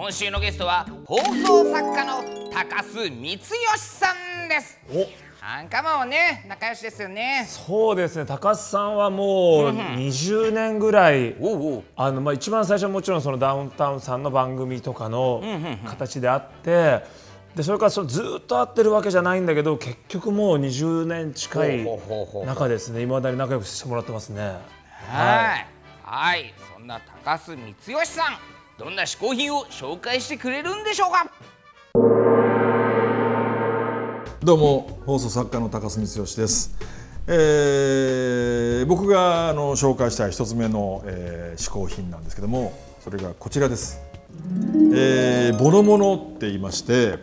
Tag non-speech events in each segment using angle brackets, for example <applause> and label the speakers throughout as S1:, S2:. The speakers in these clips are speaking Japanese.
S1: 今週のゲストは放送作家の高須光義さんです。
S2: お。
S1: アンカーマンはね仲良しですよね。
S2: そうですね。高須さんはもう20年ぐらい、あのまあ、一番最初はもちろんそのダウンタウンさんの番組とかの形であってでそれからそのずっと会ってるわけじゃないんだけど結局もう20年近い中ですね。いまだに仲良くしてもらってますね。
S1: はい。はい。そんな高須光義さんどんな嗜好品を紹介してくれるんでしょうか？
S3: どうも放送作家の高須光義です、えー僕があの紹介したい一つ目の、えー嗜好品なんですけどもそれがこちらです、えーボロモノって言いまして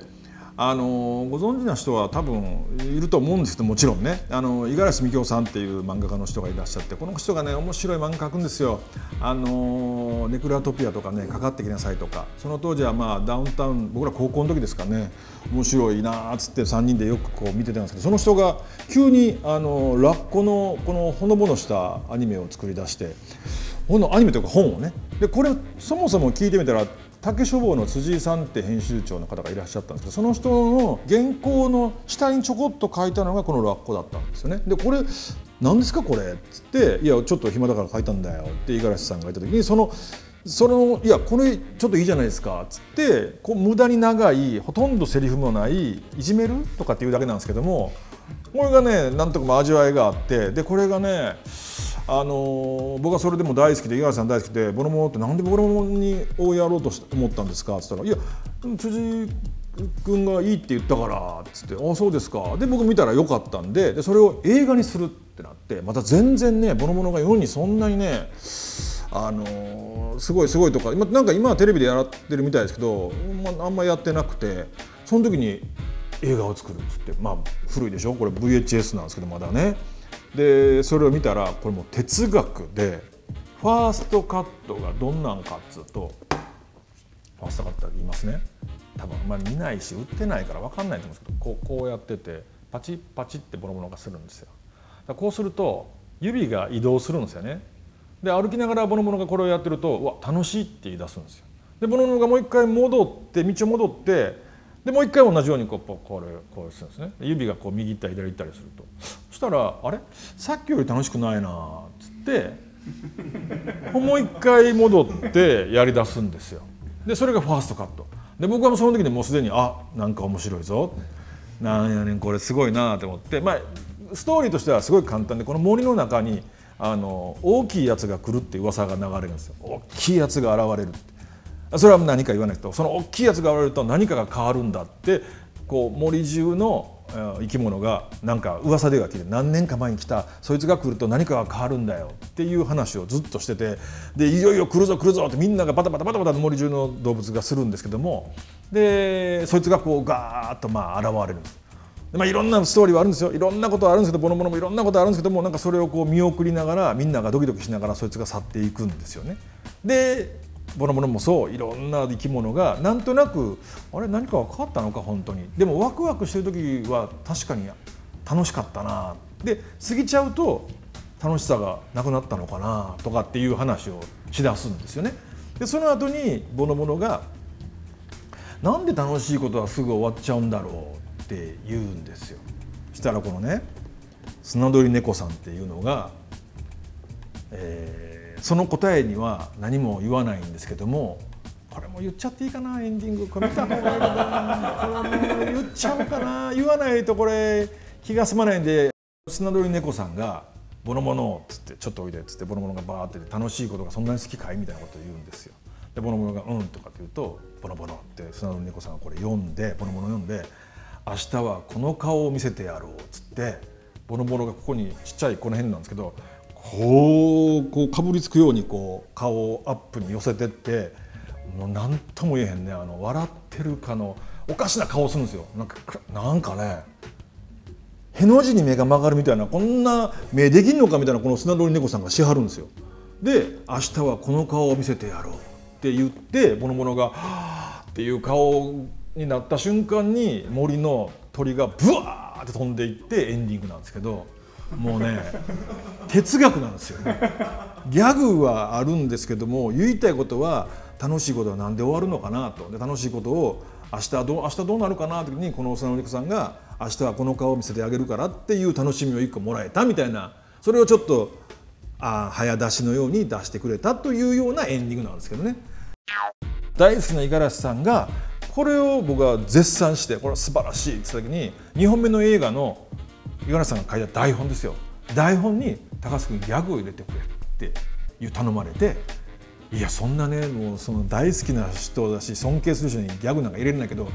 S3: あのご存知な人は多分いると思うんですけどもちろんね。あの五十嵐美京さんっていう漫画家の人がいらっしゃってこの人がね面白い漫画描くんですよ。あのネクラトピアとかねかかってきなさいとか。その当時はまあダウンタウン僕ら高校の時ですかね。面白いなっつって3人でよくこう見てたんですけどその人が急にあのラッコのこのほのぼのしたアニメを作り出してこのアニメというか本をね。でこれそもそも聞いてみたら竹書房の辻井さんって編集長の方がいらっしゃったんですけどその人の原稿の下にちょこっと書いたのがこのラッコだったんですよね。でこれ何ですか？これ。っつって「いやちょっと暇だから書いたんだよ」って五十嵐さんが言った時にそのそのいやこれちょっといいじゃないですか。っつってこう無駄に長いほとんどセリフもないいじめる？とかっていうだけなんですけどもこれがねなんとかも味わいがあってでこれがねあの僕はそれでも大好きで五十嵐さん大好きで「ボロモノってなんでボロモノにをやろうと思ったんですか?」っつったら「いや辻君がいいって言ったから」っつって「ああそうですか」で僕見たらよかったんででそれを映画にするってなってまた全然ねボロモノが世にそんなにねあのすごいすごいとか今なんか今はテレビでやってるみたいですけど、まあ、あんまやってなくてその時に映画を作るっつってまあ古いでしょ？これ VHS なんですけどまだねでそれを見たらこれもう哲学でファーストカットがどんなんかっつうとファーストカットって言いますね。多分まあ見ないし売ってないから分かんないと思うんですけどこうこうやっててパチッパチッってボロボロがするんですよ。だこうすると指が移動するんですよね。で歩きながらボノボノがこれをやってると「うわ楽しい」って言い出すんですよ。でボノボノがもう一回戻って道を戻ってでもう一回同じようにこうこれこうするんですね。指がこう右行ったり左行ったりすると。そしたら「あれ？さっきより楽しくないな」っつって <laughs> もう一回戻ってやり出すんですよ。でそれがファーストカット。で僕はもうその時にもうすでにあなんか面白いぞ。なんやねんこれすごいなと思って。まあストーリーとしてはすごい簡単でこの森の中にあの大きいやつが来るって噂が流れるんですよ。大きいやつが現れるって。それは何か言わないとその大きいやつが現れると何かが変わるんだってこう森中の生き物がなんか噂では聞いて何年か前に来たそいつが来ると何かが変わるんだよっていう話をずっとしててでいよいよ来るぞ来るぞってみんながバタバタバタバタ森中の動物がするんですけどもでそいつがこうガーッとまあ現れるんです。まあ、いろんなストーリーはあるんですよいろんなことあるんですけどボノボノもいろんなことあるんですけどもなんかそれをこう見送りながらみんながドキドキしながらそいつが去っていくんですよね。でボノボノもそういろんな生き物がなんとなくあれ何かが変わったのか本当にでもワクワクしてる時は確かに楽しかったなで過ぎちゃうと楽しさがなくなったのかなとかっていう話をしだすんですよね。でその後にボノボノがなんで楽しいことはすぐ終わっちゃうんだろうって言うんですよ。したらこのね砂鳥猫さんっていうのが、えーその答えには何も言わないんですけどもこれも言っちゃっていいかなエンディングこれ見た方がいいかな言っちゃおうかな言わないとこれ気が済まないんで砂鳥猫さんが「ボノボノ」っつって「ちょっとおいで」っつってボノボノがバーって楽しいことがそんなに好きかい？みたいなことを言うんですよ。でボノボノが「うん」とかって言うと「ボノボノ」って砂鳥猫さんがこれ読んでボノボノ読んで「明日はこの顔を見せてやろう」っつってボノボノがここにちっちゃいこの辺なんですけどこうこうかぶりつくようにこう顔をアップに寄せてってもう何とも言えへんねあの笑ってるかのおかしな顔するんですよなんかなんかねへの字に目が曲がるみたいなこんな目できんのかみたいなこの砂通り猫さんがしはるんですよ。で明日はこの顔を見せてやろうって言ってボノボノが「はあ」っていう顔になった瞬間に森の鳥がブワーって飛んでいってエンディングなんですけどもうね哲学なんですよね。ギャグはあるんですけども言いたいことは楽しいことは何で終わるのかなとで楽しいことを明日どう明日どうなるかなって時にこの幼子さんが明日はこの顔を見せてあげるからっていう楽しみを一個もらえたみたいなそれをちょっとあ早出しのように出してくれたというようなエンディングなんですけどね。大好きな五十嵐さんがこれを僕は絶賛してこれは素晴らしいって言った時に2本目の映画の五十嵐さんが書いた台本ですよ。台本に高須君ギャグを入れてくれっていう頼まれていやそんなねもうその大好きな人だし尊敬する人にギャグなんか入れるんだけど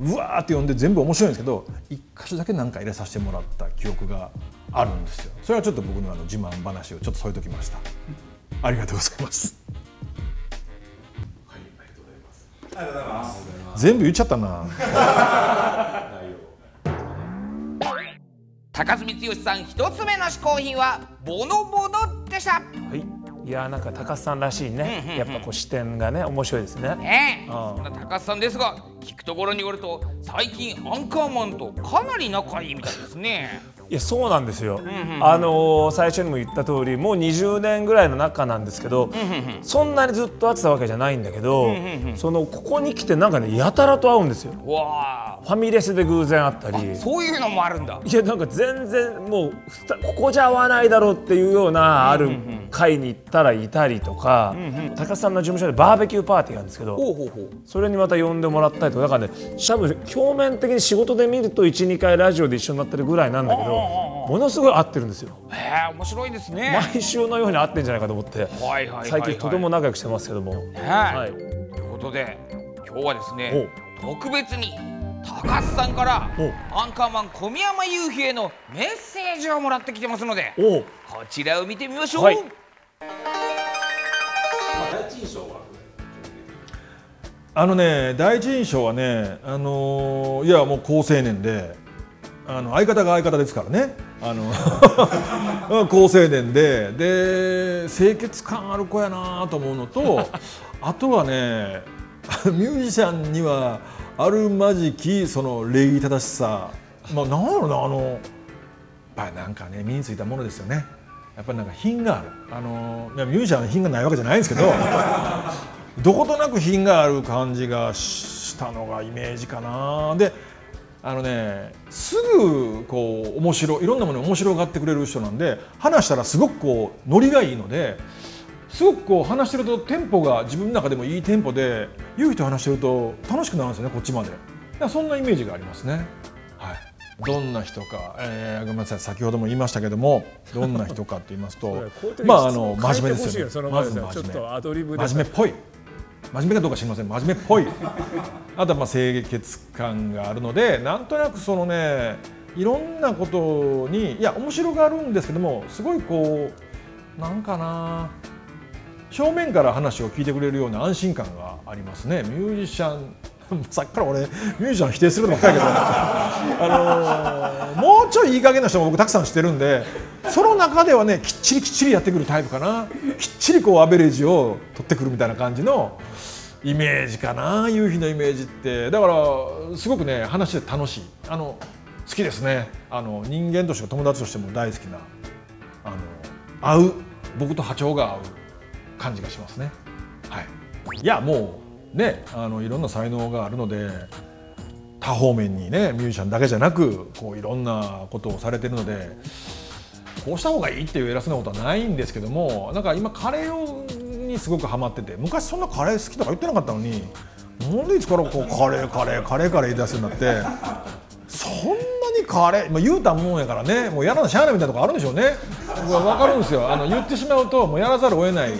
S3: うわーって読んで全部面白いんですけど一箇所だけなんか入れさせてもらった記憶があるんですよ。それはちょっと僕のあの自慢話をちょっと添えときました。ありがとうございます。全部言っちゃったな <laughs>
S1: 高須光義さん一つ目の嗜好品はボノボノでした。
S2: はい。いやなんか高須さんらしいね、やっぱこう視点がね面白いですね。
S1: ねえ。
S2: ああ
S1: そんな高須さんですが聞くところによると最近アンカーマンとかなり仲いいみたいですね
S2: いやそうなんですよ、あのー最初にも言った通りもう20年ぐらいの仲なんですけど、そんなにずっと会ってたわけじゃないんだけど、そのここに来てなんかねやたらと会うんですよ。
S1: わ
S2: ファミレスで偶然会ったり。
S1: あそういうのもあるんだ。
S2: いやなんか全然もうここじゃ会わないだろうっていうようなある会に行ったらいたりとか、高須さんの事務所でバーベキューパーティーがあるんですけど、それにまた呼んでもらったりとかだからね多分表面的に仕事で見ると12回ラジオで一緒になってるぐらいなんだけどものすごい合ってるんですよ。
S1: へえ面白いですね。
S2: 毎週のように会ってんじゃないかと思って
S1: はいはい
S2: 最近とても仲良くしてますけども、
S1: はい
S2: はい、
S1: ということで今日はですね特別に高須さんから
S2: お。
S1: アンカーマン小宮山雄飛へのメッセージをもらってきてますのでこちらを見てみましょう、
S2: はい。
S3: あのね第一印象はねあのいやもう好青年であの相方が相方ですからね。あの <laughs> 好青年でで清潔感ある子やなと思うのと <laughs> あとはねミュージシャンにはあるまじきその礼儀正しさ。まあなんやろうなあの。やっぱなんかね身についたものですよね。やっぱりなんか品がある。あのミュージシャンは品がないわけじゃないんですけど <laughs> どことなく品がある感じがしたのがイメージかな。であのねすぐこう面白いろんなもの面白がってくれる人なんで話したらすごくこうノリがいいのですごくこう話してるとテンポが自分の中でもいいテンポでゆうひと話してると楽しくなるんですよねこっちまで。そんなイメージがありますね。はい。どんな人か、えー、ごめんなさい先ほども言いましたけどもどんな人かって言いますとまああの真面目ですよね。まず真面目。
S2: アドリブ
S3: 真面目っぽい真面目かどうか知りません。真面目っぽい。<laughs> あとはまあ清潔感があるのでなんとなくそのねいろんなことにいや面白があるんですけどもすごいこうなんかな正面から話を聞いてくれるような安心感がありますね。ミュージシャン <laughs> さっきから俺ミュージシャン否定するのばっかりけどあのーもうちょいいい加減な人も僕たくさん知ってるんでその中ではねきっちりきっちりやってくるタイプかな。きっちりこうアベレージを取ってくるみたいな感じのイメージかな。夕日のイメージって。だからすごくね話して楽しい。あの好きですね。あの人間として友達としても大好きなあの合う。僕と波長が合う。感じがしますね。はい、いやもうねあのいろんな才能があるので多方面にねミュージシャンだけじゃなくこういろんなことをされてるのでこうした方がいいっていう偉そうなことはないんですけどもなんか今カレーをにすごくハマってて昔そんなカレー好きとか言ってなかったのになんでいつからこうカレーカレーカレーカレー言い出すようになってカレー、まあ、言うたもんやからね。もうやらなしゃあないみたいなとこあるんでしょうね。僕は分かるんですよ。あの言ってしまうともうやらざるを得ない。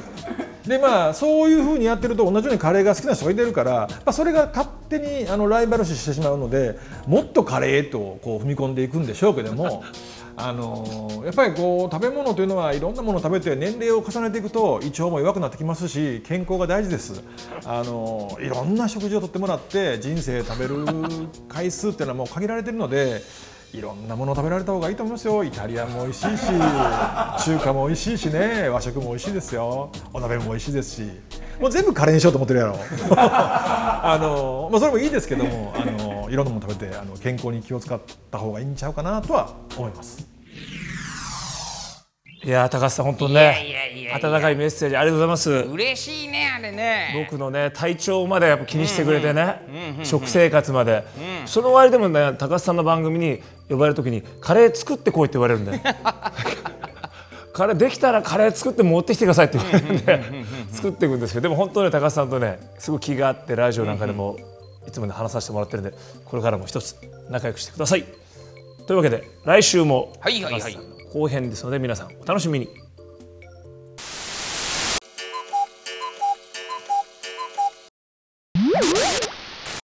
S3: でまあそういうふうにやってると同じようにカレーが好きな人がいてるから、まあ、それが勝手にあのライバル視してしまうのでもっとカレーとこう踏み込んでいくんでしょうけどもあのやっぱりこう食べ物というのはいろんなものを食べて年齢を重ねていくと胃腸も弱くなってきますし健康が大事です。あのいろんな食事をとってもらって人生食べる回数っていうのはもう限られてるのでいろんなものを食べられた方がいいと思いますよ。イタリアンも美味しいし <laughs> 中華も美味しいしね。和食も美味しいですよ。お鍋も美味しいですし。もう全部カレーにしようと思ってるやろ。<laughs> あの、まあ、それもいいですけどもあのいろんなもの食べてあの健康に気を使った方がいいんちゃうかなとは思います
S2: いやー高橋さん本当ね温かいメッセージありがとうございます。
S1: 嬉しいねあれね。
S2: 僕のね体調までやっぱ気にしてくれてね食生活まで、その割でもね高橋さんの番組に呼ばれる時にカレー作ってこいって言われるんで <laughs> カレーできたらカレー作って持ってきてくださいって言われるんで作っていくんですけどでも本当に高橋さんとねすごい気があってラジオなんかでもいつもね話させてもらってるんでこれからも一つ仲良くしてください。というわけで来週も
S1: はいはいはい。
S2: 高橋さんの後編ですので皆さんお楽しみに。